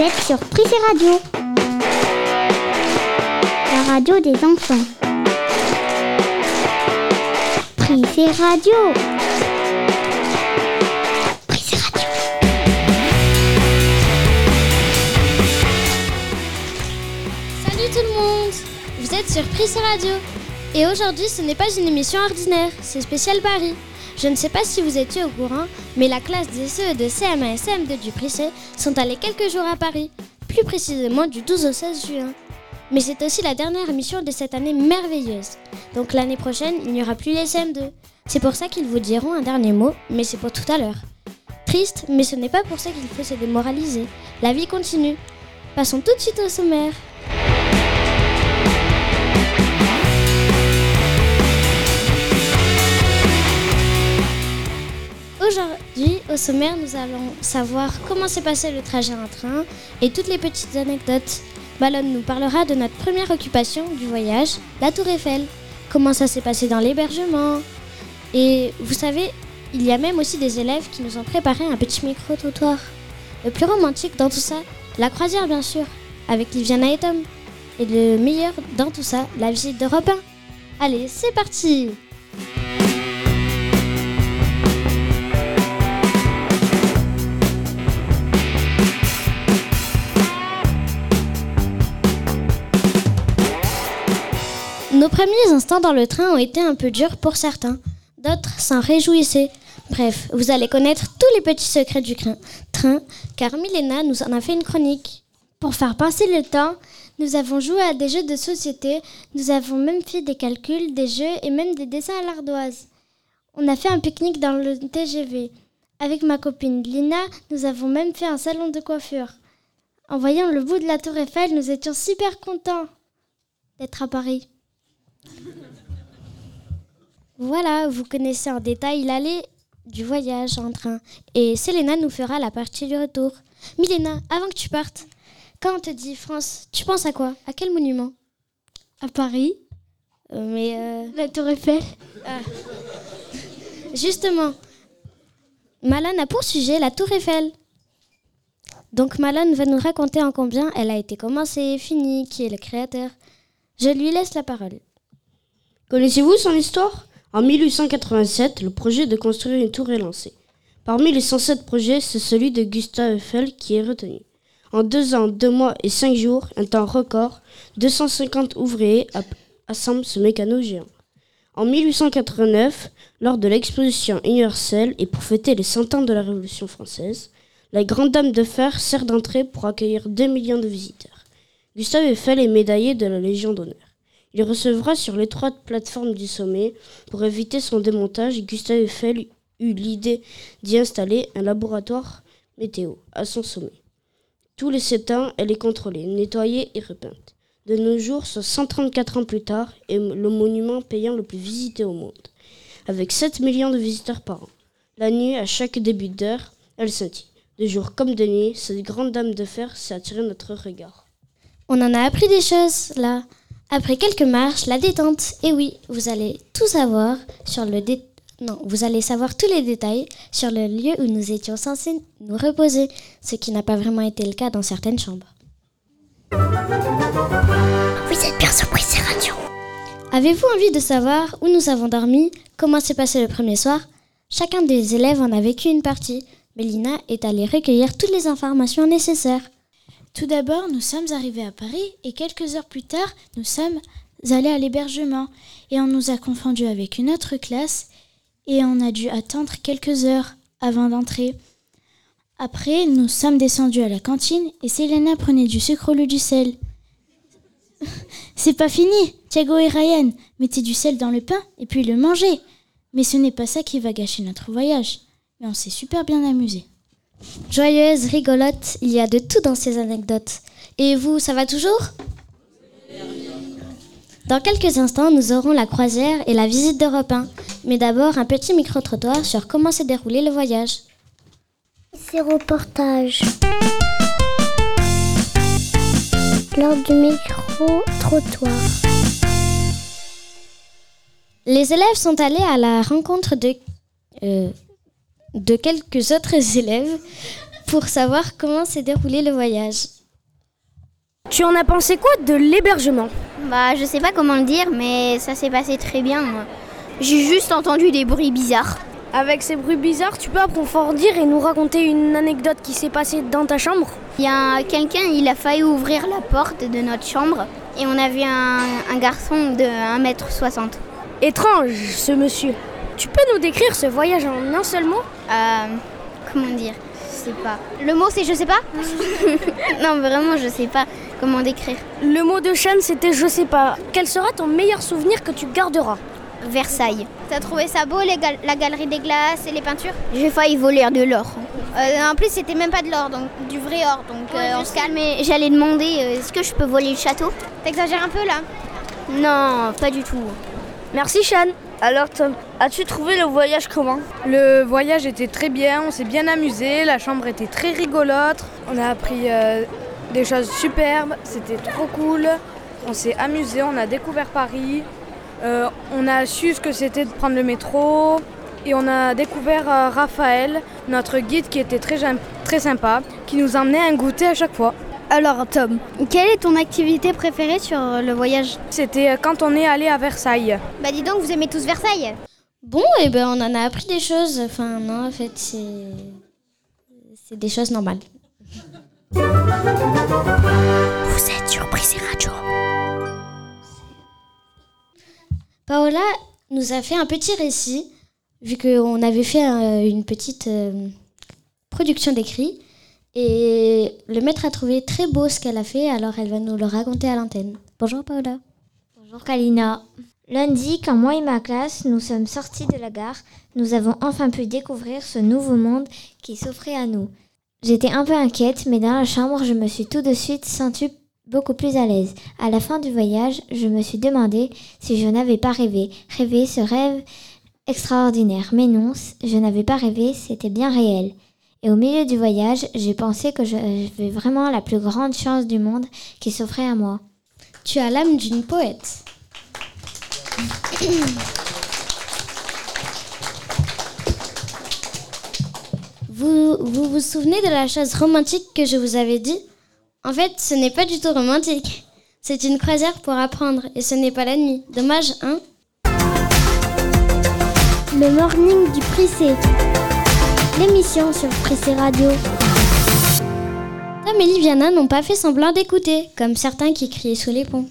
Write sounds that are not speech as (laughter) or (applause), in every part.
Vous êtes sur Radio. La radio des enfants. Prissé Radio. Prissé Radio. Salut tout le monde Vous êtes sur Prissé Radio. Et aujourd'hui, ce n'est pas une émission ordinaire, c'est spécial Paris. Je ne sais pas si vous étiez au courant, mais la classe des CE de CM1 et CM2 du Prissé sont allés quelques jours à Paris, plus précisément du 12 au 16 juin. Mais c'est aussi la dernière émission de cette année merveilleuse. Donc l'année prochaine, il n'y aura plus les CM2. C'est pour ça qu'ils vous diront un dernier mot, mais c'est pour tout à l'heure. Triste, mais ce n'est pas pour ça qu'il faut se démoraliser. La vie continue. Passons tout de suite au sommaire. Aujourd'hui, au sommaire, nous allons savoir comment s'est passé le trajet en train et toutes les petites anecdotes. Ballon nous parlera de notre première occupation du voyage, la Tour Eiffel. Comment ça s'est passé dans l'hébergement. Et vous savez, il y a même aussi des élèves qui nous ont préparé un petit micro-trottoir. Le plus romantique dans tout ça, la croisière bien sûr, avec Liviana et Tom. Et le meilleur dans tout ça, la visite d'Europe 1. Allez, c'est parti premiers instants dans le train ont été un peu durs pour certains. D'autres s'en réjouissaient. Bref, vous allez connaître tous les petits secrets du train, train car Milena nous en a fait une chronique. Pour faire passer le temps, nous avons joué à des jeux de société, nous avons même fait des calculs, des jeux et même des dessins à l'ardoise. On a fait un pique-nique dans le TGV. Avec ma copine Lina, nous avons même fait un salon de coiffure. En voyant le bout de la tour Eiffel, nous étions super contents d'être à Paris. Voilà, vous connaissez en détail l'aller du voyage en train. Et Selena nous fera la partie du retour. Milena, avant que tu partes, quand on te dit France, tu penses à quoi? À quel monument? À Paris Euh, Mais euh, La tour Eiffel justement, Malone a pour sujet la tour Eiffel. Donc Malone va nous raconter en combien elle a été commencée, finie, qui est le créateur. Je lui laisse la parole. Connaissez-vous son histoire? En 1887, le projet de construire une tour est lancé. Parmi les 107 projets, c'est celui de Gustave Eiffel qui est retenu. En deux ans, deux mois et cinq jours, un temps record, 250 ouvriers assemblent ce mécano géant. En 1889, lors de l'exposition universelle et pour fêter les 100 ans de la Révolution française, la Grande Dame de Fer sert d'entrée pour accueillir 2 millions de visiteurs. Gustave Eiffel est médaillé de la Légion d'honneur. Il recevra sur l'étroite plateforme du sommet. Pour éviter son démontage, Gustave Eiffel eut l'idée d'y installer un laboratoire météo à son sommet. Tous les sept ans, elle est contrôlée, nettoyée et repeinte. De nos jours, soit 134 ans plus tard, est le monument payant le plus visité au monde, avec 7 millions de visiteurs par an. La nuit, à chaque début d'heure, elle scintille. De jour comme de nuit, cette grande dame de fer s'est attiré notre regard. On en a appris des choses là. Après quelques marches, la détente. Et oui, vous allez tout savoir sur le dé... Non, vous allez savoir tous les détails sur le lieu où nous étions censés nous reposer, ce qui n'a pas vraiment été le cas dans certaines chambres. Vous êtes bien sur Prissé Radio. Avez-vous envie de savoir où nous avons dormi, comment s'est passé le premier soir? Chacun des élèves en a vécu une partie. Mélina est allée recueillir toutes les informations nécessaires. Tout d'abord, nous sommes arrivés à Paris et quelques heures plus tard, nous sommes allés à l'hébergement et on nous a confondus avec une autre classe et on a dû attendre quelques heures avant d'entrer. Après, nous sommes descendus à la cantine et Selena prenait du sucre au lieu du sel. (laughs) C'est pas fini. Thiago et Ryan mettaient du sel dans le pain et puis le mangeaient. Mais ce n'est pas ça qui va gâcher notre voyage. Mais on s'est super bien amusé. Joyeuse, rigolote, il y a de tout dans ces anecdotes. Et vous, ça va toujours? Dans quelques instants, nous aurons la croisière et la visite d'Europe 1. Mais d'abord, un petit micro-trottoir sur comment s'est déroulé le voyage. C'est reportage. Lors du micro-trottoir. Les élèves sont allés à la rencontre de, euh, de quelques autres élèves pour savoir comment s'est déroulé le voyage. Tu en as pensé quoi de l'hébergement? Bah, je sais pas comment le dire, mais ça s'est passé très bien. J'ai juste entendu des bruits bizarres. Avec ces bruits bizarres, tu peux approfondir et nous raconter une anecdote qui s'est passée dans ta chambre? Il y a quelqu'un, il a failli ouvrir la porte de notre chambre et on a vu un, un garçon de 1m60. Étrange, ce monsieur. Tu peux nous décrire ce voyage en un seul mot Euh, comment dire? Je sais pas. Le mot c'est je sais pas (laughs) Non, vraiment, je sais pas comment décrire. Le mot de chaîne, c'était je sais pas. Quel sera ton meilleur souvenir que tu garderas? Versailles. T'as trouvé ça beau, les gal- la galerie des glaces et les peintures? J'ai failli voler de l'or. Euh, En plus, c'était même pas de l'or, donc du vrai or. Donc euh, on se calme. Mais j'allais demander euh, est-ce que je peux voler le château? T'exagères un peu là? Non, pas du tout. Merci, Chan. Alors Tom, as-tu trouvé le voyage comment Le voyage était très bien, on s'est bien amusé, la chambre était très rigolote, on a appris euh, des choses superbes, c'était trop cool, on s'est amusé, on a découvert Paris, euh, on a su ce que c'était de prendre le métro et on a découvert euh, Raphaël, notre guide qui était très, très sympa, qui nous emmenait un goûter à chaque fois. Alors, Tom, quelle est ton activité préférée sur le voyage? C'était euh, quand on est allé à Versailles. Bah, dis donc, vous aimez tous Versailles Bon, et ben on en a appris des choses. Enfin, non, en fait, c'est. C'est des choses normales. Vous êtes sur Brisé Radio. Paola nous a fait un petit récit, vu qu'on avait fait euh, une petite euh, production d'écrit. Et le maître a trouvé très beau ce qu'elle a fait, alors elle va nous le raconter à l'antenne. Bonjour Paola. Bonjour Kalina. Lundi, quand moi et ma classe, nous sommes sortis de la gare, nous avons enfin pu découvrir ce nouveau monde qui s'offrait à nous. J'étais un peu inquiète, mais dans la chambre, je me suis tout de suite sentie beaucoup plus à l'aise. À la fin du voyage, je me suis demandé si je n'avais pas rêvé. Rêvé ce rêve extraordinaire. Mais non, je n'avais pas rêvé, c'était bien réel. Et au milieu du voyage, j'ai pensé que j'avais vraiment la plus grande chance du monde qui s'offrait à moi. Tu as l'âme d'une poète. (coughs) Vous, vous vous souvenez de la chose romantique que je vous avais dit? En fait, ce n'est pas du tout romantique. C'est une croisière pour apprendre et ce n'est pas la nuit. Dommage, hein? Le morning du Prissé. L'émission sur Prissé Radio. Tom et Liviana n'ont pas fait semblant d'écouter, comme certains qui criaient sous les ponts.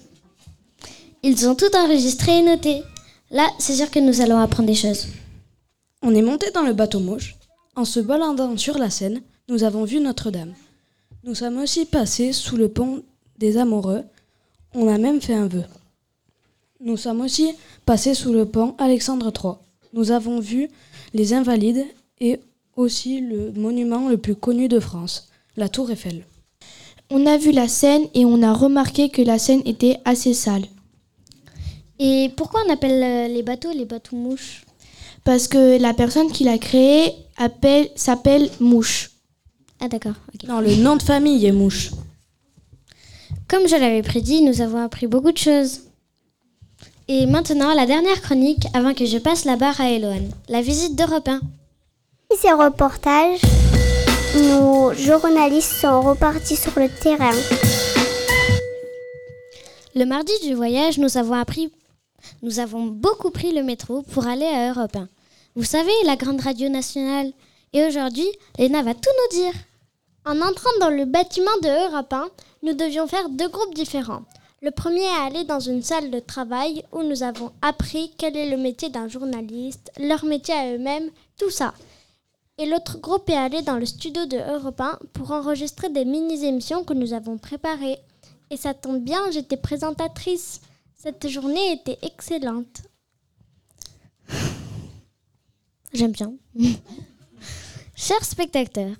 Ils ont tout enregistré et noté. Là, c'est sûr que nous allons apprendre des choses. On est monté dans le bateau mouche. En se baladant sur la Seine, nous avons vu Notre-Dame. Nous sommes aussi passés sous le pont des Amoureux. On a même fait un vœu. Nous sommes aussi passés sous le pont Alexandre III. Nous avons vu les Invalides et aussi le monument le plus connu de France, la Tour Eiffel. On a vu la Seine et on a remarqué que la Seine était assez sale. Et pourquoi on appelle euh, les bateaux les bateaux mouches? Parce que la personne qui l'a créé appelle- s'appelle Mouche. Ah d'accord. Non, le nom de famille est mouche. Comme je l'avais prédit, nous avons appris beaucoup de choses. Et maintenant, la dernière chronique avant que je passe la barre à Eloane. La visite d'Europe 1. Ces reportages, nos journalistes sont repartis sur le terrain. Le mardi du voyage, nous avons appris, nous avons beaucoup pris le métro pour aller à Europe 1. Vous savez, la grande radio nationale. Et aujourd'hui, Léna va tout nous dire. En entrant dans le bâtiment de Europe 1, nous devions faire deux groupes différents. Le premier est allé dans une salle de travail où nous avons appris quel est le métier d'un journaliste, leur métier à eux-mêmes, tout ça. Et l'autre groupe est allé dans le studio de Europe 1 pour enregistrer des mini-émissions que nous avons préparées. Et ça tombe bien, j'étais présentatrice. Cette journée était excellente. J'aime bien. (laughs) Chers spectateurs,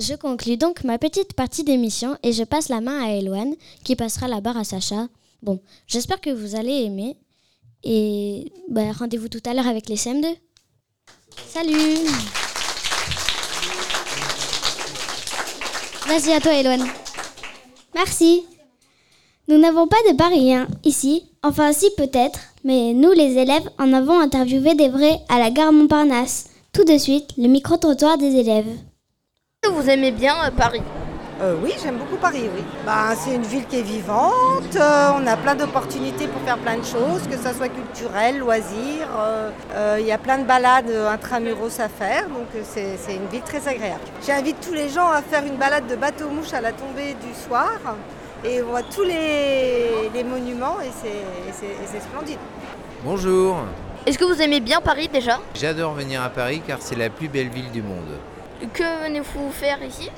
je conclus donc ma petite partie d'émission et je passe la main à Eloane qui passera la barre à Sacha. Bon, j'espère que vous allez aimer et bah, rendez-vous tout à l'heure avec les CM2. Salut Vas-y à toi Eloane. Merci. Nous n'avons pas de Parisiens ici, enfin si peut-être, mais nous les élèves en avons interviewé des vrais à la gare Montparnasse. Tout de suite, le micro-trottoir des élèves. Vous aimez bien Paris? Euh, oui, j'aime beaucoup Paris, oui. Bah, c'est une ville qui est vivante, euh, on a plein d'opportunités pour faire plein de choses, que ce soit culturel, loisirs. Euh, il y a plein de balades intramuros à faire, donc c'est une ville très agréable. J'invite tous les gens à faire une balade de bateau-mouche à la tombée du soir, et on voit tous les, les monuments, et c'est splendide. Bonjour Est-ce que vous aimez bien Paris déjà? J'adore venir à Paris car c'est la plus belle ville du monde. Que venez-vous faire ici?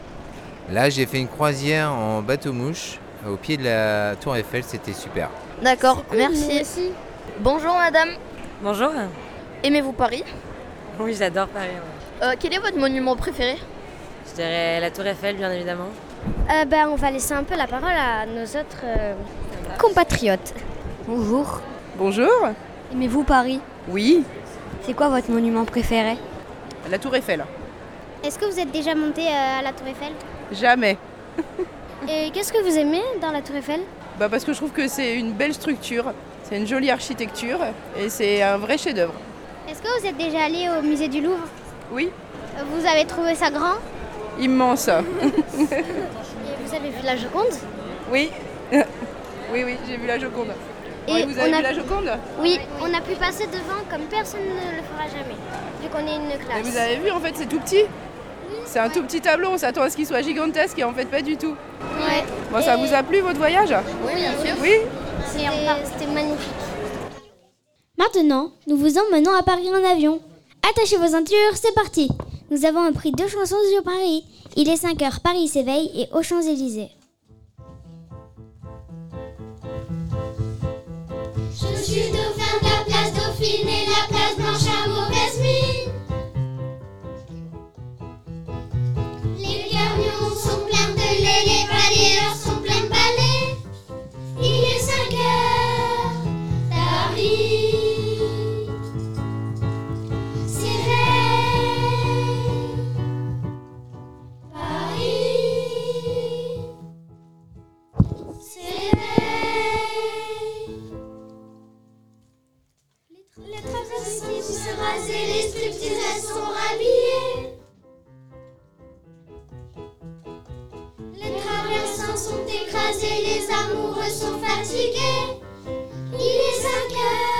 Là, j'ai fait une croisière en bateau-mouche au pied de la Tour Eiffel, c'était super. D'accord, merci. Bonjour madame. Bonjour. Aimez-vous Paris? Oui, j'adore Paris. Euh, quel est votre monument préféré? Je dirais la Tour Eiffel, bien évidemment. Euh, ben, on va laisser un peu la parole à nos autres euh, compatriotes. Bonjour. Bonjour. Aimez-vous Paris? Oui. C'est quoi votre monument préféré? La Tour Eiffel. Est-ce que vous êtes déjà monté à la Tour Eiffel? Jamais. (laughs) Et qu'est-ce que vous aimez dans la Tour Eiffel? Bah Parce que je trouve que c'est une belle structure, c'est une jolie architecture et c'est un vrai chef-d'œuvre. Est-ce que vous êtes déjà allé au musée du Louvre? Oui. Vous avez trouvé ça grand? Immense. (laughs) (laughs) et vous avez vu la Joconde? Oui. oui, oui, j'ai vu la Joconde. Et vous avez vu la Joconde? Oui, on a pu passer devant comme personne ne le fera jamais, vu qu'on est une classe. Et vous avez vu, en fait, c'est tout petit c'est un tout petit tableau, on s'attend à ce qu'il soit gigantesque et en fait pas du tout. Ouais. Bon, ça vous a plu votre voyage? Oui, bien sûr. Oui? C'était magnifique. Maintenant, nous vous emmenons à Paris en avion. Attachez vos ceintures, c'est parti. Nous avons appris deux chansons sur Paris. Il est 5 heures, Paris s'éveille et aux Champs-Élysées. Je suis dauphin de la place Dauphine et la place Blanche à mauvaise écrasés, les amoureux sont fatigués. Il est 5 heures,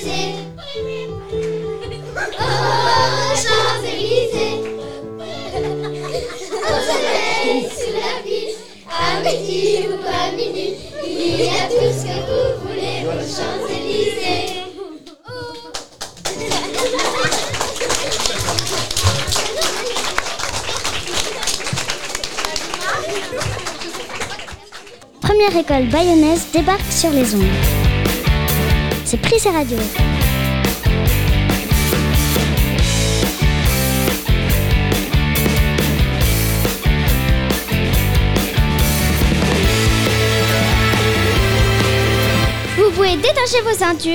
(laughs) Champs-Élysées. Aux Champs-Élysées. Au soleil, sous la pluie, à midi ou à minuit, il y a tout ce que vous voulez aux Champs-Élysées. Première école bayonnaise débarque sur les ondes. C'est Prise Radio. Vous pouvez détacher vos ceintures.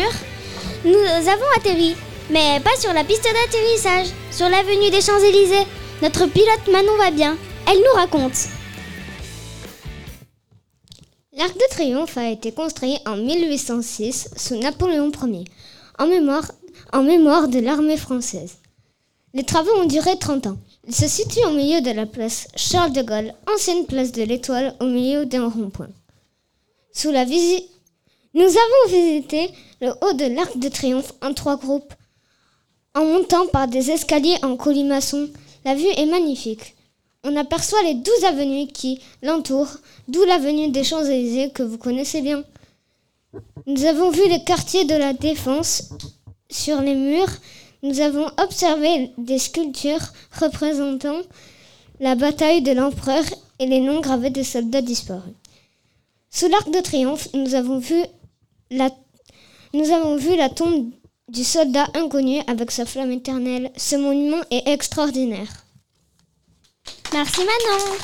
Nous avons atterri, mais pas sur la piste d'atterrissage, sur l'avenue des Champs-Élysées. Notre pilote Manon va bien. Elle nous raconte. A été construit en 1806 sous Napoléon Ier, en mémoire, en mémoire de l'armée française. Les travaux ont duré 30 ans. Il se situe au milieu de la place Charles de Gaulle, ancienne place de l'Étoile, au milieu d'un rond-point. Sous la visite, nous avons visité le haut de l'Arc de Triomphe en trois groupes. En montant par des escaliers en colimaçon, la vue est magnifique. On aperçoit les douze avenues qui l'entourent, d'où l'avenue des Champs-Élysées que vous connaissez bien. Nous avons vu les quartiers de la Défense sur les murs. Nous avons observé des sculptures représentant la bataille de l'empereur et les noms gravés des soldats disparus. Sous l'arc de triomphe, nous avons vu la, nous avons vu la tombe du soldat inconnu avec sa flamme éternelle. Ce monument est extraordinaire. Merci Manon.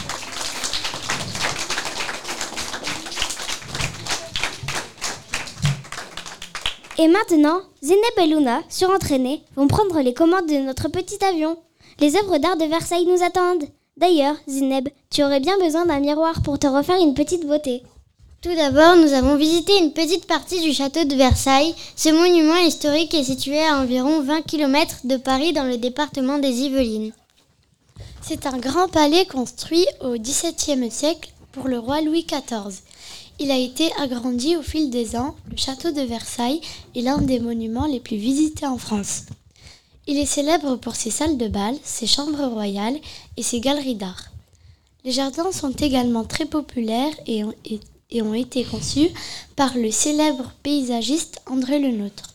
Et maintenant, Zineb et Luna, surentraînées, vont prendre les commandes de notre petit avion. Les œuvres d'art de Versailles nous attendent. D'ailleurs, Zineb, tu aurais bien besoin d'un miroir pour te refaire une petite beauté. Tout d'abord, nous avons visité une petite partie du château de Versailles. Ce monument historique est situé à environ 20 km de Paris dans le département des Yvelines. C'est un grand palais construit au XVIIe siècle pour le roi Louis XIV. Il a été agrandi au fil des ans. Le château de Versailles est l'un des monuments les plus visités en France. Il est célèbre pour ses salles de bal, ses chambres royales et ses galeries d'art. Les jardins sont également très populaires et ont, été conçus par le célèbre paysagiste André Le Nôtre.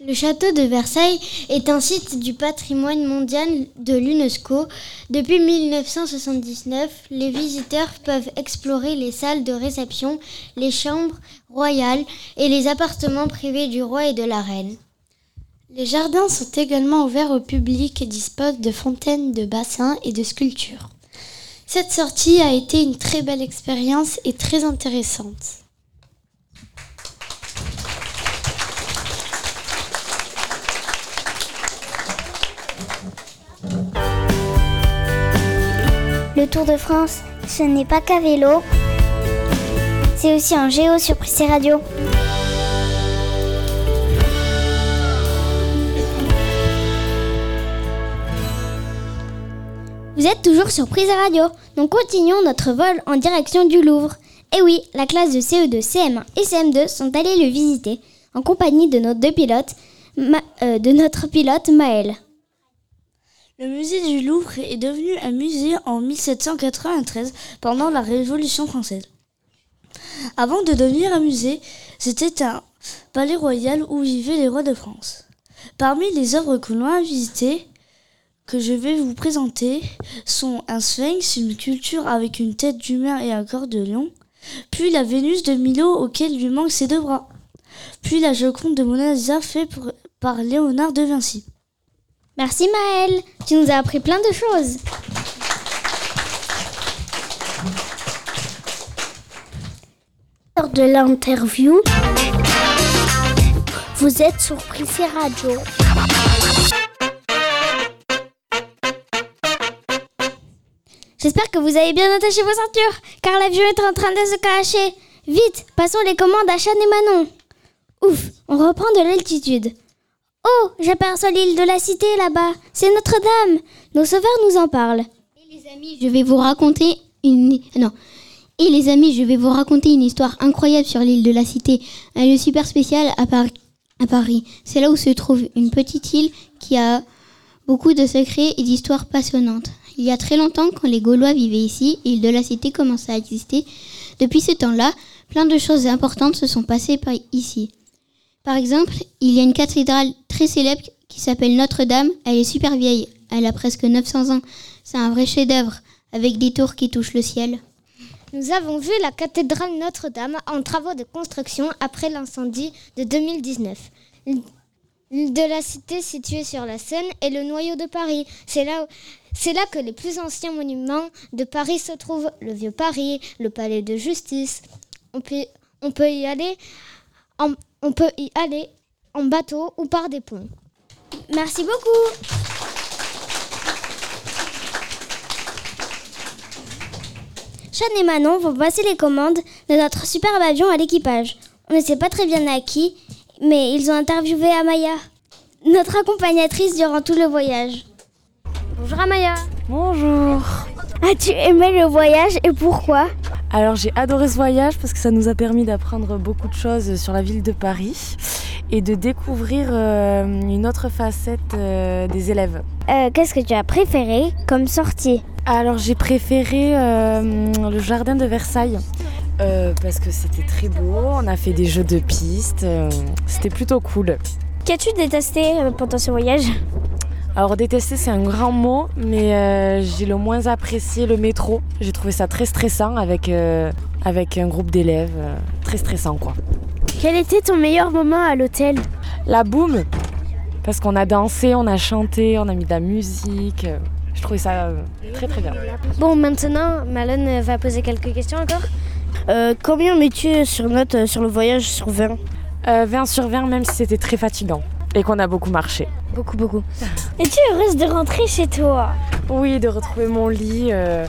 Le château de Versailles est un site du patrimoine mondial de l'UNESCO. Depuis 1979, les visiteurs peuvent explorer les salles de réception, les chambres royales et les appartements privés du roi et de la reine. Les jardins sont également ouverts au public et disposent de fontaines, de bassins et de sculptures. Cette sortie a été une très belle expérience et très intéressante. Le Tour de France, ce n'est pas qu'à vélo, c'est aussi en géo sur Prissé Radio. Vous êtes toujours sur Prise Radio, donc continuons notre vol en direction du Louvre. Et oui, la classe de CE2, CM1 et CM2 sont allés le visiter en compagnie de nos deux pilotes, euh, de notre pilote Maël. Le musée du Louvre est devenu un musée en 1793 pendant la Révolution française. Avant de devenir un musée, c'était un palais royal où vivaient les rois de France. Parmi les œuvres que l'on a visitées, que je vais vous présenter, sont un sphinx, une culture avec une tête d'humain et un corps de lion, puis la Vénus de Milo auquel lui manquent ses deux bras, puis la Joconde de Mona Lisa fait pour- par Léonard de Vinci. Merci Maël, tu nous as appris plein de choses. Lors de l'interview, vous êtes sur Prissé Radio. J'espère que vous avez bien attaché vos ceintures, car l'avion est en train de se cacher. Vite, passons les commandes à Chan et Manon. Ouf, on reprend de l'altitude. Oh, j'aperçois l'île de la Cité là-bas. C'est Notre-Dame. Nos sauveurs nous en parlent. Et les amis, je vais vous raconter une histoire incroyable sur l'île de la Cité, un lieu super spécial à Paris. C'est là où se trouve une petite île qui a beaucoup de secrets et d'histoires passionnantes. Il y a très longtemps, quand les Gaulois vivaient ici, l'île de la Cité commençait à exister. Depuis ce temps-là, plein de choses importantes se sont passées par ici. Par exemple, il y a une cathédrale très célèbre qui s'appelle Notre-Dame. Elle est super vieille. Elle a presque 900 ans. C'est un vrai chef-d'œuvre avec des tours qui touchent le ciel. Nous avons vu la cathédrale Notre-Dame en travaux de construction après l'incendie de 2019. L'île de la Cité située sur la Seine est le noyau de Paris. C'est là, que les plus anciens monuments de Paris se trouvent. Le Vieux Paris, le Palais de Justice. On peut y aller en, on peut y aller en bateau ou par des ponts. Merci beaucoup. Sean et Manon vont passer les commandes de notre superbe avion à l'équipage. On ne sait pas très bien à qui, mais ils ont interviewé Amaya, notre accompagnatrice durant tout le voyage. Bonjour Amaya. Bonjour. As-tu aimé le voyage et pourquoi Alors j'ai adoré ce voyage parce que ça nous a permis d'apprendre beaucoup de choses sur la ville de Paris et de découvrir euh, une autre facette euh, des élèves. Euh, Qu'est-ce que tu as préféré comme sortie Alors j'ai préféré le jardin de Versailles parce que c'était très beau, on a fait des jeux de piste, c'était plutôt cool. Qu'as-tu détesté pendant ce voyage? Alors détester c'est un grand mot, mais euh, j'ai le moins apprécié le métro. J'ai trouvé ça très stressant avec, euh, avec un groupe d'élèves, euh, très stressant quoi. Quel était ton meilleur moment à l'hôtel? La boum, parce qu'on a dansé, on a chanté, on a mis de la musique. Je trouvais ça très très bien. Bon, maintenant, Malone va poser quelques questions encore. Combien mets-tu sur note sur le voyage sur 20 Euh, 20 sur 20 même si c'était très fatigant et qu'on a beaucoup marché. Beaucoup, beaucoup. Es-tu heureuse de rentrer chez toi Oui, de retrouver mon lit euh,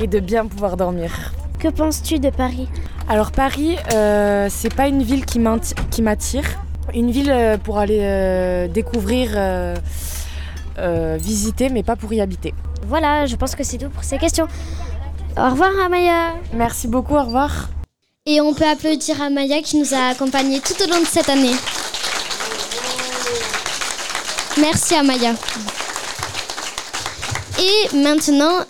et de bien pouvoir dormir. Que penses-tu de Paris? Alors Paris, euh, c'est pas une ville qui m'attire. Une ville euh, pour aller euh, découvrir, euh, euh, visiter, mais pas pour y habiter. Voilà, je pense que c'est tout pour ces questions. Au revoir Amaya. Merci beaucoup, au revoir. Et on peut applaudir Amaya qui nous a accompagnés tout au long de cette année. Merci Amaya. Et maintenant,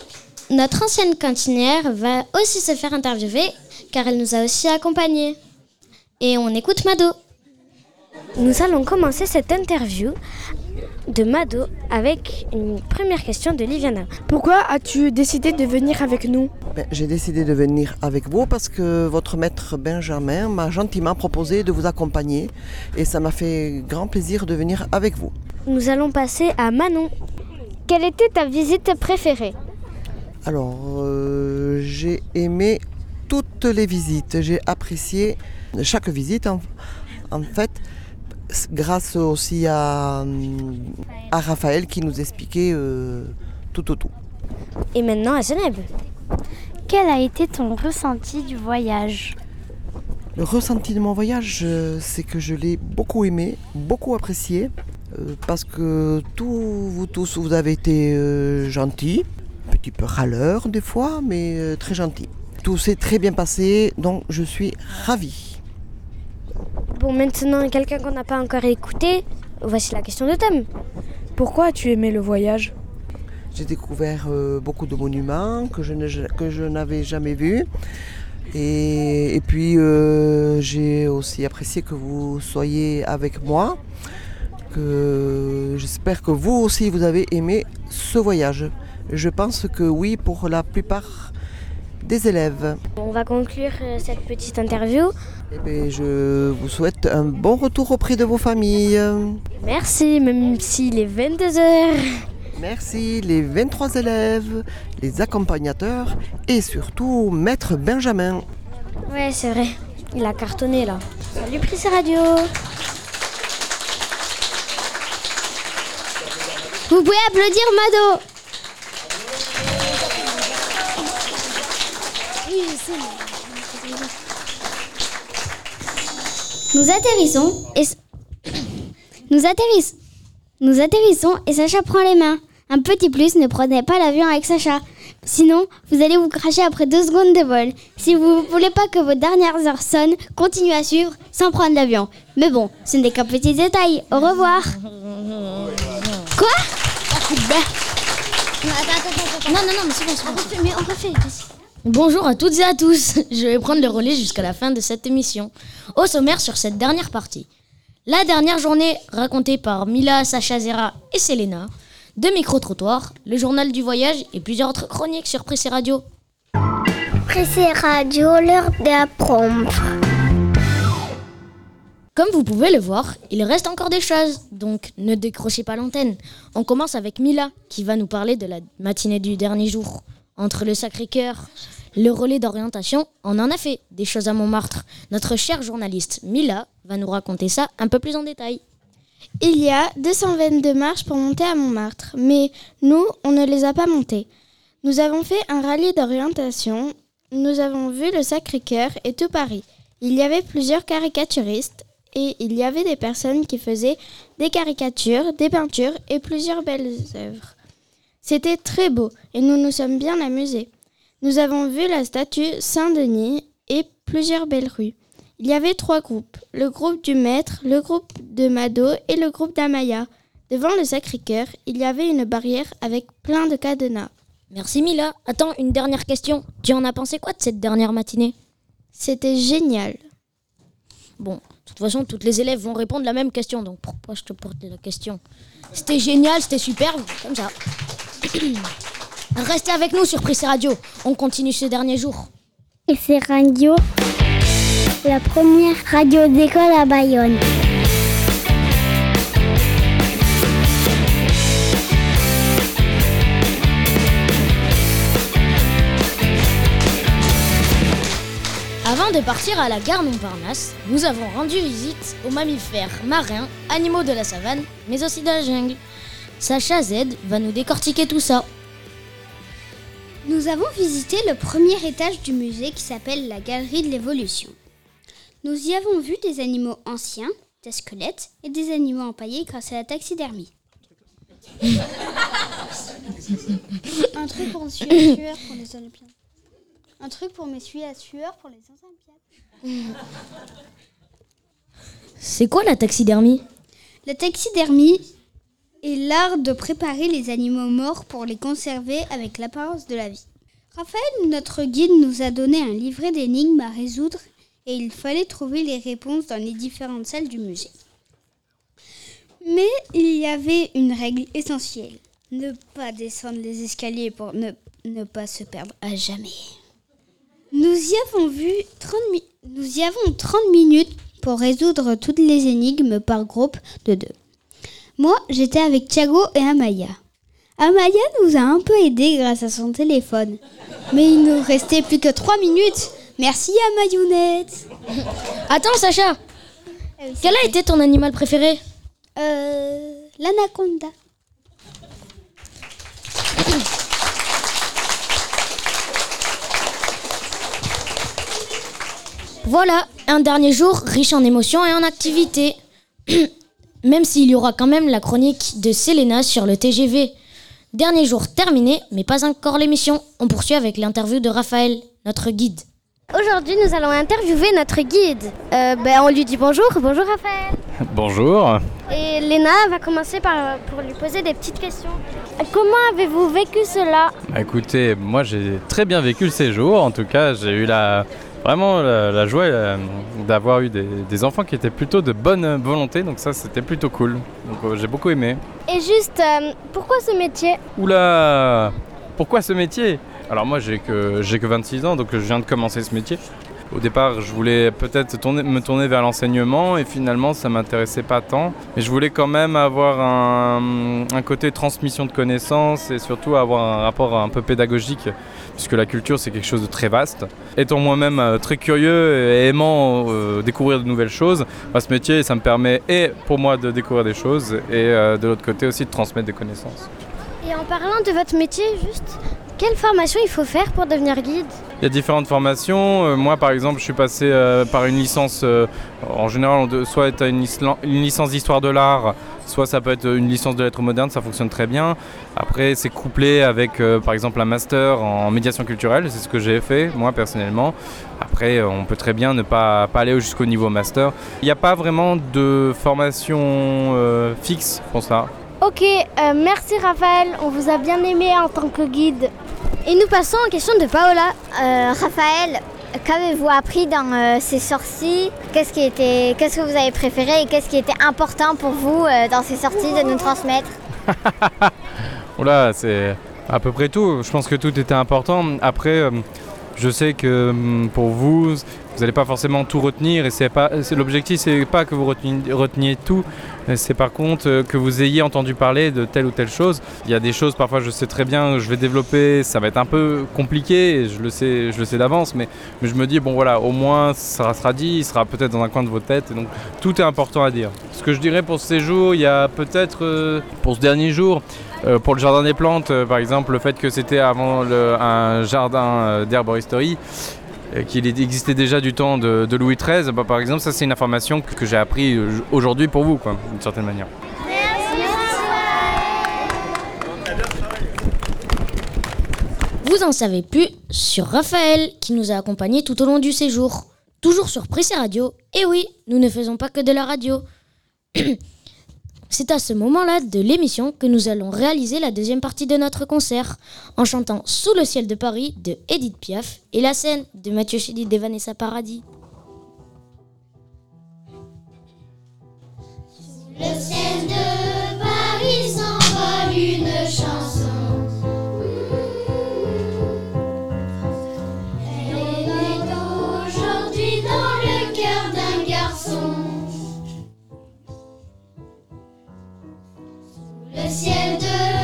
notre ancienne cantinière va aussi se faire interviewer car elle nous a aussi accompagnés. Et on écoute Mado. Nous allons commencer cette interview de Mado avec une première question de Liviana. Pourquoi as-tu décidé de venir avec nous? Ben, J'ai décidé de venir avec vous parce que votre maître Benjamin m'a gentiment proposé de vous accompagner et ça m'a fait grand plaisir de venir avec vous. Nous allons passer à Manon. Quelle était ta visite préférée? Alors, euh, j'ai aimé toutes les visites. J'ai apprécié chaque visite en, en fait grâce aussi à, à, Raphaël qui nous expliquait euh, tout au tout. Et maintenant à Genève. Quel a été ton ressenti du voyage? Le ressenti de mon voyage, euh, c'est que je l'ai beaucoup aimé, beaucoup apprécié, euh, parce que tous vous tous, vous avez été euh, gentils, un petit peu râleurs des fois, mais très gentils. Tout s'est très bien passé, donc je suis ravie. Bon, maintenant, quelqu'un qu'on n'a pas encore écouté, voici la question de thème. Pourquoi as-tu aimé le voyage? J'ai découvert euh, beaucoup de monuments que je, ne, que je n'avais jamais vus. Et, et puis, euh, j'ai aussi apprécié que vous soyez avec moi. Que j'espère que vous aussi, vous avez aimé ce voyage. Je pense que oui, pour la plupart des élèves. On va conclure euh, cette petite interview. Eh bien, je vous souhaite un bon retour auprès de vos familles. Merci, même s'il est 22h. Merci les 23 élèves, les accompagnateurs et surtout Maître Benjamin. Ouais, c'est vrai. Il a cartonné là. Salut Prise Radio. Vous pouvez applaudir Mado. Nous atterrissons et nous atterrissons. Nous atterrissons et Sacha prend les mains. Un petit plus, ne prenez pas l'avion avec Sacha. Sinon, vous allez vous cracher après deux secondes de vol. Si vous ne voulez pas que vos dernières heures sonnent, continuez à suivre sans prendre l'avion. Mais bon, ce n'est qu'un petit détail. Au revoir. Quoi? Non, non, non, mais c'est bon, c'est bon. Mais on refait. Bonjour à toutes et à tous. (laughs) Je vais prendre le relais jusqu'à la fin de cette émission. Au sommaire sur cette dernière partie. La dernière journée racontée par Mila, Sacha Zera et Selena. Deux micro-trottoirs, le journal du voyage et plusieurs autres chroniques sur Pressé Radio. Pressé Radio, l'heure d'apprendre. Comme vous pouvez le voir, il reste encore des choses, donc ne décrochez pas l'antenne. On commence avec Mila, qui va nous parler de la matinée du dernier jour. Entre le Sacré-Cœur, le relais d'orientation, on en a fait des choses à Montmartre. Notre chère journaliste Mila va nous raconter ça un peu plus en détail. Il y a 222 marches pour monter à Montmartre, mais nous, on ne les a pas montées. Nous avons fait un rallye d'orientation, nous avons vu le Sacré-Cœur et tout Paris. Il y avait plusieurs caricaturistes et il y avait des personnes qui faisaient des caricatures, des peintures et plusieurs belles œuvres. C'était très beau et nous nous sommes bien amusés. Nous avons vu la statue Saint-Denis et plusieurs belles rues. Il y avait trois groupes, le groupe du maître, le groupe de Mado et le groupe d'Amaya. Devant le Sacré-Cœur, il y avait une barrière avec plein de cadenas. Merci Mila. Attends, une dernière question. Tu en as pensé quoi de cette dernière matinée? C'était génial. Bon, de toute façon, toutes les élèves vont répondre la même question, donc pourquoi je te porte la question? C'était génial, c'était super, comme ça. (coughs) Restez avec nous sur Prissé Radio. On continue ces derniers jours. Et c'est Radio, la première radio d'école à Bayonne. Avant de partir à la gare Montparnasse, nous avons rendu visite aux mammifères marins, animaux de la savane, mais aussi de la jungle. Sacha Z va nous décortiquer tout ça. Nous avons visité le premier étage du musée qui s'appelle la Galerie de l'évolution. Nous y avons vu des animaux anciens, des squelettes et des animaux empaillés grâce à la taxidermie. (laughs) Un truc pour sueur pour les Olympiades. Un truc pour m'essuyer la sueur pour les Olympiades. C'est quoi la taxidermie? La taxidermie est l'art de préparer les animaux morts pour les conserver avec l'apparence de la vie. Raphaël, notre guide, nous a donné un livret d'énigmes à résoudre et il fallait trouver les réponses dans les différentes salles du musée. Mais il y avait une règle essentielle. Ne pas descendre les escaliers pour ne, pas se perdre à jamais. Nous y avons vu 30 mi- nous y avons 30 minutes pour résoudre toutes les énigmes par groupe de deux. Moi, j'étais avec Thiago et Amaya. Amaya nous a un peu aidés grâce à son téléphone. Mais il nous restait plus que 3 minutes. Merci Amayounette. (laughs) Attends, Sacha Quel a été ton animal préféré? Euh. L'anaconda. Voilà, un dernier jour riche en émotions et en activités. (clears throat) même s'il y aura quand même la chronique de Selena sur le TGV. Dernier jour terminé, mais pas encore l'émission. On poursuit avec l'interview de Raphaël, notre guide. Aujourd'hui, nous allons interviewer notre guide. Euh, ben, on lui dit bonjour. Bonjour Raphaël. (laughs) Bonjour. Et Léna va commencer par, pour lui poser des petites questions. Comment avez-vous vécu cela? Bah, écoutez, moi j'ai très bien vécu le séjour. En tout cas, j'ai eu la, vraiment la, la joie euh, d'avoir eu des, des enfants qui étaient plutôt de bonne volonté. Donc ça, c'était plutôt cool. Donc euh, j'ai beaucoup aimé. Et juste, euh, pourquoi ce métier? Oula Pourquoi ce métier? Alors moi j'ai que, j'ai que 26 ans, donc je viens de commencer ce métier. Au départ, je voulais peut-être me tourner vers l'enseignement et finalement, ça m'intéressait pas tant. Mais je voulais quand même avoir un, un côté transmission de connaissances et surtout avoir un rapport un peu pédagogique, puisque la culture, c'est quelque chose de très vaste. Étant moi-même euh, très curieux et aimant euh, découvrir de nouvelles choses, bah, ce métier, ça me permet et pour moi de découvrir des choses et euh, de l'autre côté aussi de transmettre des connaissances. Et en parlant de votre métier, juste, quelle formation il faut faire pour devenir guide? Il y a différentes formations. Euh, moi, par exemple, je suis passé euh, par une licence. euh, en général, soit tu as une, licence d'histoire de l'art, soit ça peut être une licence de lettres modernes. Ça fonctionne très bien. Après, c'est couplé avec, par exemple, un master en médiation culturelle. C'est ce que j'ai fait, moi, personnellement. Après, on peut très bien ne pas, aller jusqu'au niveau master. Il n'y a pas vraiment de formation fixe pour ça. Ok, merci Raphaël, on vous a bien aimé en tant que guide. Et nous passons aux questions de Paola. Euh, Raphaël, qu'avez-vous appris dans euh, ces sorties? Qu'est-ce qui était, qu'est-ce que vous avez préféré et qu'est-ce qui était important pour vous euh, dans ces sorties de nous transmettre? (laughs) Voilà, c'est à peu près tout. Je pense que tout était important. Après, je sais que hum, pour vous, vous n'allez pas forcément tout retenir. Et c'est pas, l'objectif, c'est pas que vous reteniez, tout. C'est par contre euh, que vous ayez entendu parler de telle ou telle chose. Il y a des choses, parfois, je sais très bien, je vais développer. Ça va être un peu compliqué. Je le sais, je le sais d'avance. Mais, je me dis, bon voilà, au moins, ça sera dit. Il sera peut-être dans un coin de votre tête. Et donc, tout est important à dire. Ce que je dirais pour ce séjour, il y a peut-être euh, pour ce dernier jour. Euh, pour le jardin des plantes, par exemple, le fait que c'était avant un jardin d'herboristerie, qu'il existait déjà du temps de, Louis XIII, bah, par exemple, ça c'est une information que, j'ai appris euh, aujourd'hui pour vous, d'une certaine manière. Vous en savez plus sur Raphaël qui nous a accompagnés tout au long du séjour. Toujours sur Prissé Radio. Et oui, nous ne faisons pas que de la radio. (clears throat) C'est à ce moment-là de l'émission que nous allons réaliser la deuxième partie de notre concert en chantant Sous le ciel de Paris de Edith Piaf et La scène de Mathieu Chédid et Vanessa Paradis. 仙子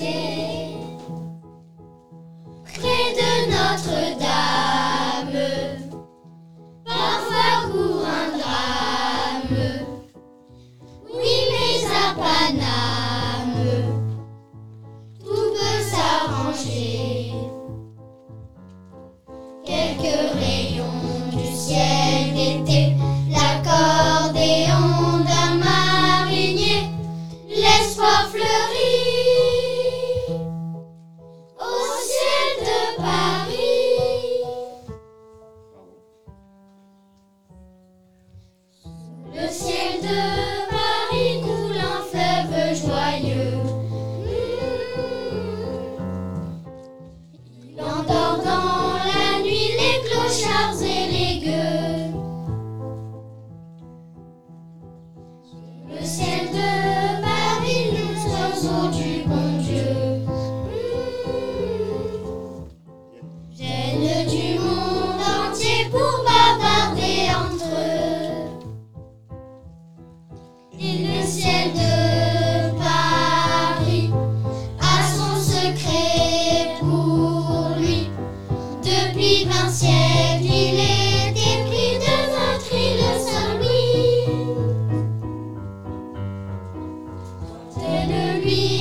C'était près de notre be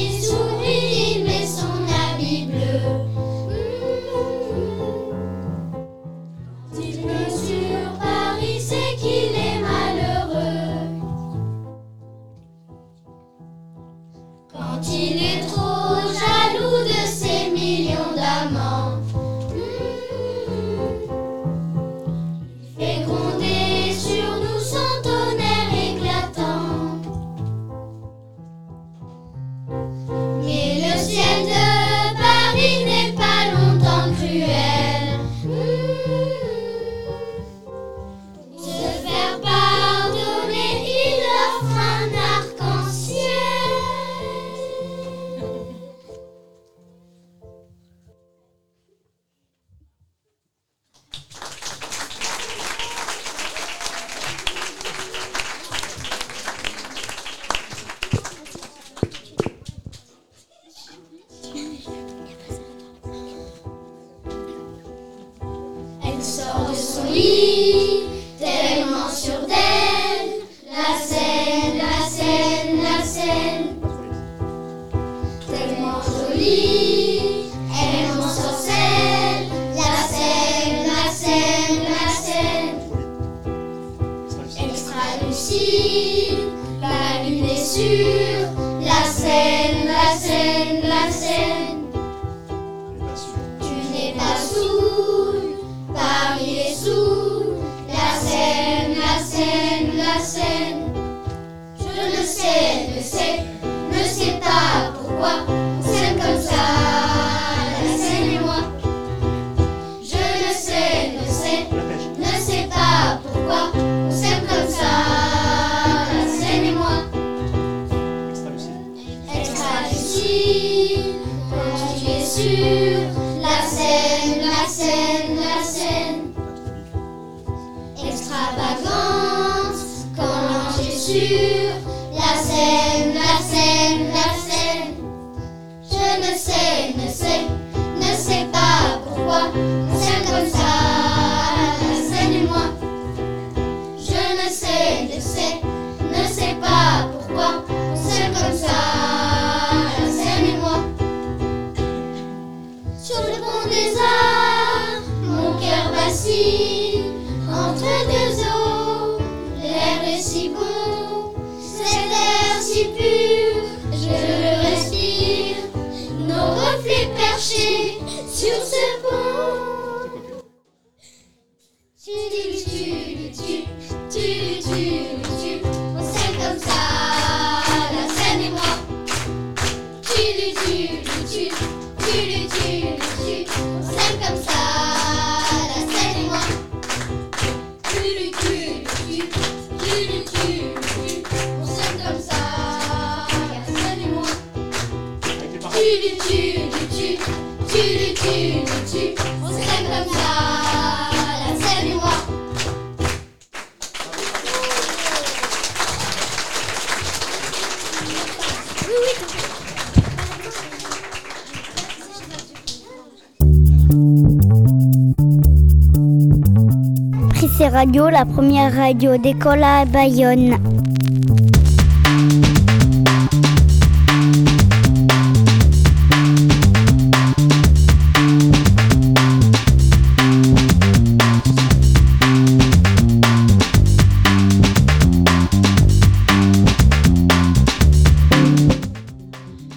la première radio d'école à Bayonne.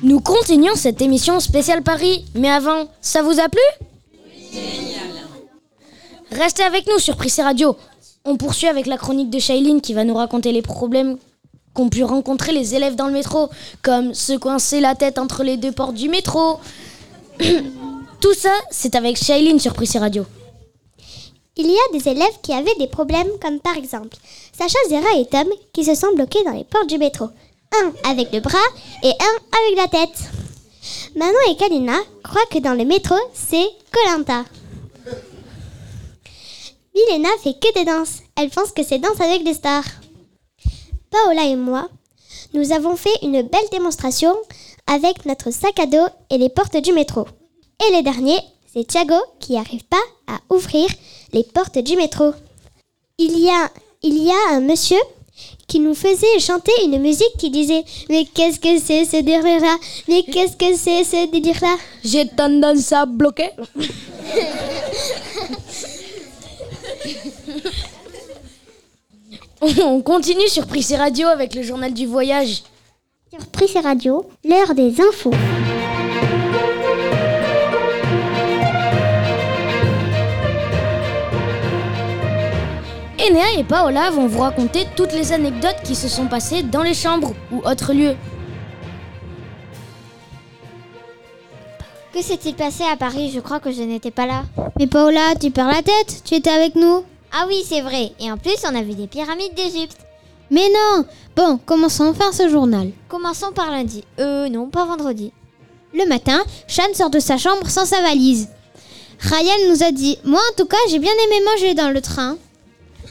Nous continuons cette émission spéciale Paris, mais avant, ça vous a plu? Restez avec nous sur Prissé Radio. On poursuit avec la chronique de Shailene qui va nous raconter les problèmes qu'ont pu rencontrer les élèves dans le métro, comme se coincer la tête entre les deux portes du métro. (coughs) Tout ça, c'est avec Shailene sur Prissy Radio. Il y a des élèves qui avaient des problèmes, comme par exemple Sacha, Zera et Tom qui se sont bloqués dans les portes du métro. Un avec le bras et un avec la tête. Manon et Kalina croient que dans le métro, c'est Colanta. Milena fait que des danses. Elle pense que c'est danse avec des stars. Paola et moi, nous avons fait une belle démonstration avec notre sac à dos et les portes du métro. Et le dernier, c'est Thiago qui n'arrive pas à ouvrir les portes du métro. Il y a, un monsieur qui nous faisait chanter une musique qui disait Mais qu'est-ce que c'est ce délire-là? Mais qu'est-ce que c'est ce délire-là? J'ai tendance à bloquer. (laughs) On continue sur Prissé Radio avec le journal du voyage. Sur Prissé Radio, l'heure des infos. Enea et Paola vont vous raconter toutes les anecdotes qui se sont passées dans les chambres ou autres lieux. Que s'est-il passé à Paris? Je crois que je n'étais pas là. Mais Paola, tu perds la tête Tu étais avec nous Ah oui, c'est vrai. Et en plus, on a vu des pyramides d'Égypte. Mais non Bon, commençons enfin ce journal. Commençons par lundi. Euh, non, pas vendredi. Le matin, Shan sort de sa chambre sans sa valise. Ryan nous a dit Moi, en tout cas, j'ai bien aimé manger dans le train.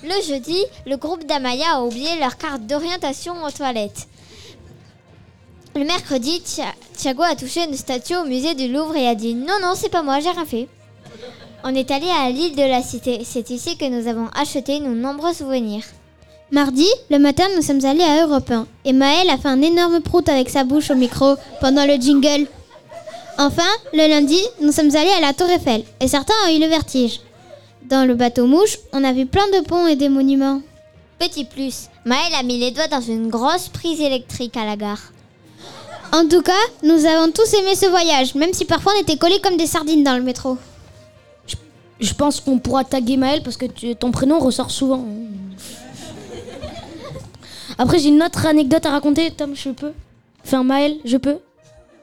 Le jeudi, le groupe d'Amaya a oublié leur carte d'orientation aux toilettes. Le mercredi, Thiago a touché une statue au musée du Louvre et a dit Non, non, c'est pas moi, j'ai rien fait. On est allé à l'île de la Cité. C'est ici que nous avons acheté nos nombreux souvenirs. Mardi, le matin, nous sommes allés à Europe 1 et Maël a fait un énorme prout avec sa bouche au micro pendant le jingle. Enfin, le lundi, nous sommes allés à la Tour Eiffel et certains ont eu le vertige. Dans le bateau mouche, on a vu plein de ponts et des monuments. Petit plus, Maël a mis les doigts dans une grosse prise électrique à la gare. En tout cas, nous avons tous aimé ce voyage, même si parfois on était collés comme des sardines dans le métro. Je, pense qu'on pourra taguer Maël parce que ton prénom ressort souvent. Après, j'ai une autre anecdote à raconter. Tom, je peux? Enfin, Maël, je peux?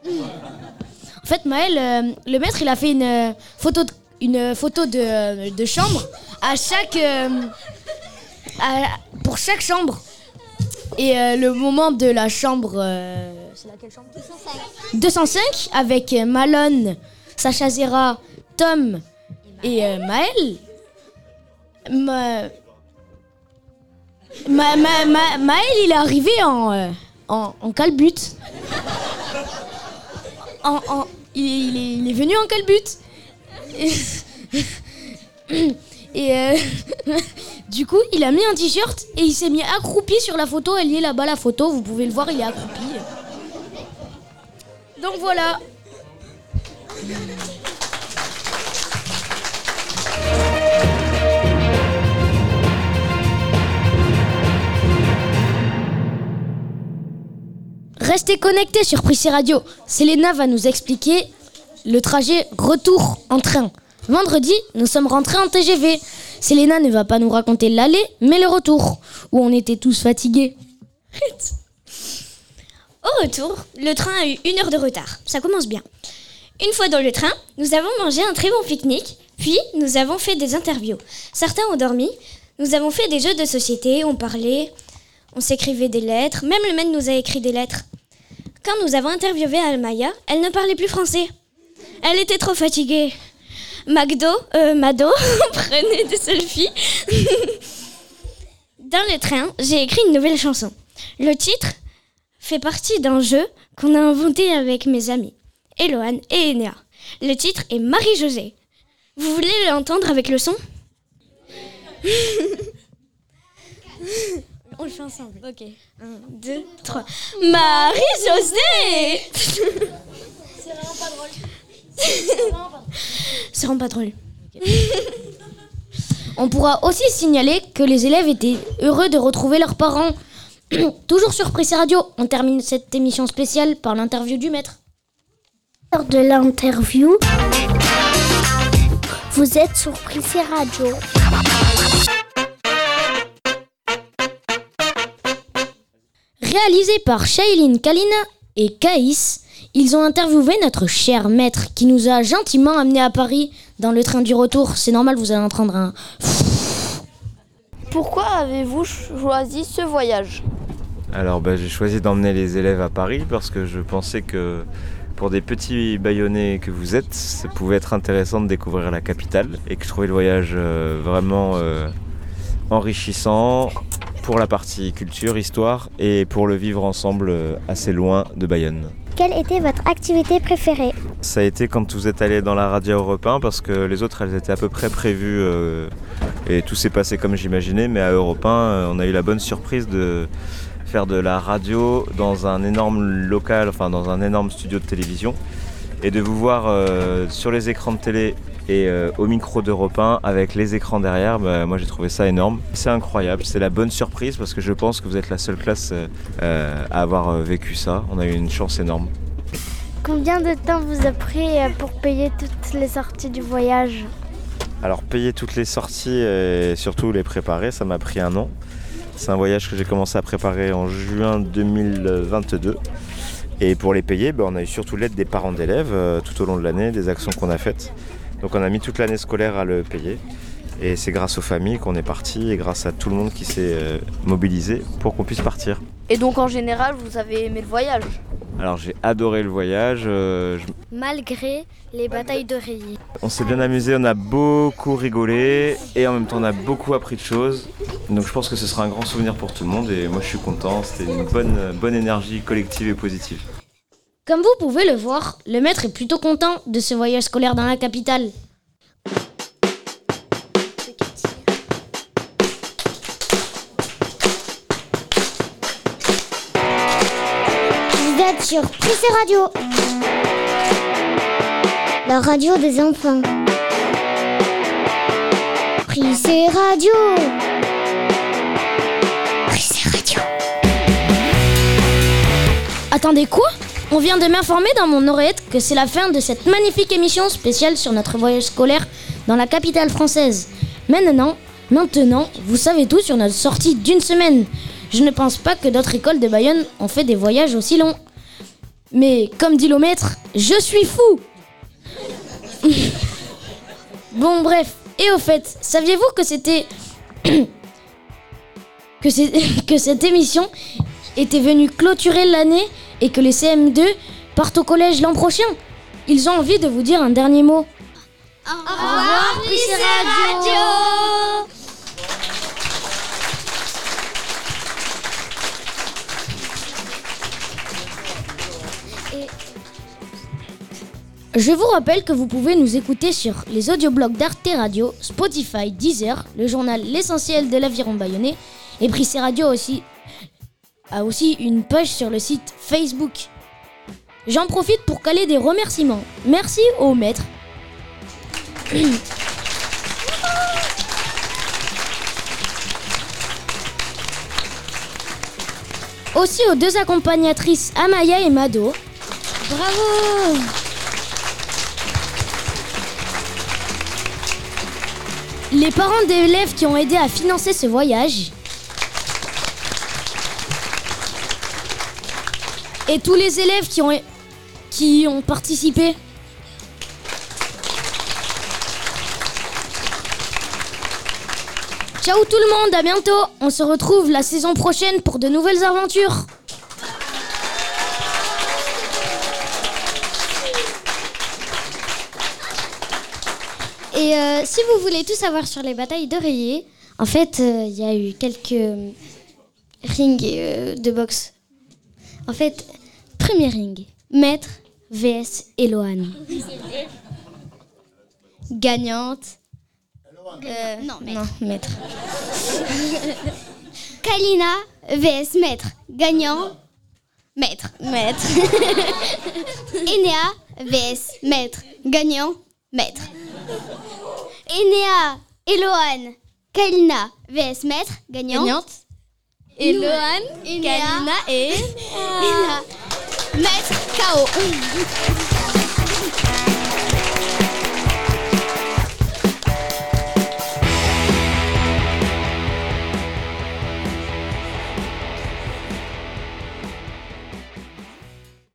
En fait, Maël, euh, le maître, il a fait une euh, photo de photo de, de chambre à chaque euh, pour chaque chambre et euh, le moment de la chambre euh, c'est laquelle chambre? 205 avec euh, Malone Sacha Zera Tom et euh, Maël Ma... Ma, ma, ma- Maël il est arrivé en euh, en, il, est, venu en calbute (laughs) et (laughs) du coup, il a mis un t-shirt et il s'est mis accroupi sur la photo. Elle y est là-bas, la photo. Vous pouvez le voir, il est accroupi. Donc voilà. Restez connectés sur Prissé Radio. Selena va nous expliquer le trajet retour en train. Vendredi, nous sommes rentrés en TGV. Selena ne va pas nous raconter l'aller, mais le retour, où on était tous fatigués. (laughs) Au retour, le train a eu une heure de retard. Ça commence bien. Une fois dans le train, nous avons mangé un très bon pique-nique, puis nous avons fait des interviews. Certains ont dormi, nous avons fait des jeux de société, on parlait, on s'écrivait des lettres, même le maître nous a écrit des lettres. Quand nous avons interviewé Almaya, elle ne parlait plus français. Elle était trop fatiguée. McDo, euh, Mado, (laughs) prenait des selfies. (laughs) Dans le train, j'ai écrit une nouvelle chanson. Le titre fait partie d'un jeu qu'on a inventé avec mes amis, Eloane et Enea. Le titre est Marie-Josée. Vous voulez l'entendre avec le son On le fait ensemble. Ok. Un, deux, trois. Marie-Josée C'est vraiment pas drôle. C'est vraiment pas drôle. On pourra aussi signaler que les élèves étaient heureux de retrouver leurs parents. (coughs) Toujours sur Pressé Radio, on termine cette émission spéciale par l'interview du maître. Lors de l'interview, vous êtes sur Prissé Radio. Réalisé par Shailene Kalina et Kaïs, ils ont interviewé notre cher maître qui nous a gentiment amenés à Paris dans le train du retour. C'est normal, vous allez entendre un. Pourquoi avez-vous choisi ce voyage Alors bah, j'ai choisi d'emmener les élèves à Paris parce que je pensais que pour des petits baïonnés que vous êtes, ça pouvait être intéressant de découvrir la capitale et que je trouvais le voyage euh, vraiment euh, enrichissant pour la partie culture, histoire et pour le vivre ensemble euh, assez loin de Bayonne. Quelle était votre activité préférée? Ça a été quand vous êtes allé dans la radio Europe 1 parce que les autres elles étaient à peu près prévues euh, et tout s'est passé comme j'imaginais. Mais à Europe 1, euh, on a eu la bonne surprise de faire de la radio dans un énorme local, enfin dans un énorme studio de télévision et de vous voir euh, sur les écrans de télé et euh, au micro d'Europe 1 avec les écrans derrière, bah, moi j'ai trouvé ça énorme. C'est incroyable, c'est la bonne surprise parce que je pense que vous êtes la seule classe à avoir vécu ça. On a eu une chance énorme. Combien de temps vous a pris pour payer toutes les sorties du voyage? Alors payer toutes les sorties et surtout les préparer, ça m'a pris un an. C'est un voyage que j'ai commencé à préparer en juin 2022. Et pour les payer, bah, on a eu surtout l'aide des parents d'élèves euh, tout au long de l'année, des actions qu'on a faites. Donc on a mis toute l'année scolaire à le payer. Et c'est grâce aux familles qu'on est parti et grâce à tout le monde qui s'est euh, mobilisé pour qu'on puisse partir. Et donc en général, vous avez aimé le voyage Alors j'ai adoré le voyage. euh, je- Malgré les batailles d'oreiller. On s'est bien amusé, on a beaucoup rigolé et en même temps on a beaucoup appris de choses. Donc je pense que ce sera un grand souvenir pour tout le monde et moi je suis content. C'était une bonne, bonne énergie collective et positive. Comme vous pouvez le voir, le maître est plutôt content de ce voyage scolaire dans la capitale. Êtes sur Prissé Radio. La radio des enfants. Prissé Radio. Prissé Radio. Attendez quoi? On vient de m'informer dans mon oreillette que c'est la fin de cette magnifique émission spéciale sur notre voyage scolaire dans la capitale française. Maintenant, maintenant, vous savez tout sur notre sortie d'une semaine. Je ne pense pas que d'autres écoles de Bayonne ont fait des voyages aussi longs. Mais comme dit le maître, je suis fou. (laughs) Bon bref, et au fait, saviez-vous que c'était... (coughs) que, (coughs) que cette émission était venue clôturer l'année et que les CM2 partent au collège l'an prochain? Ils ont envie de vous dire un dernier mot. Au revoir, Radio Je vous rappelle que vous pouvez nous écouter sur les audioblogs d'Arte Radio, Spotify, Deezer, le journal L'essentiel de l'aviron bayonnais et Prissé Radio aussi a aussi une page sur le site Facebook. J'en profite pour caler des remerciements. Merci au maître. Aussi aux deux accompagnatrices Amaya et Mado. Bravo Les parents d'élèves qui ont aidé à financer ce voyage. Et tous les élèves qui ont, qui ont participé. Ciao tout le monde, à bientôt. On se retrouve la saison prochaine pour de nouvelles aventures. Et euh, si vous voulez tout savoir sur les batailles d'oreiller, en fait, euh, il y a eu quelques euh, rings euh, de boxe. En fait, premier ring, Maître vs Eloane. Gagnante. Non, maître. Non, maître. (laughs) Kalina vs Maître. Gagnant. Maître. Maître. (laughs) Enea vs Maître. Gagnant. Maître. Enea, Eloane, Kalina vs Maître. Gagnant. Gagnante. Eloane, Kalina et... Maître. KO.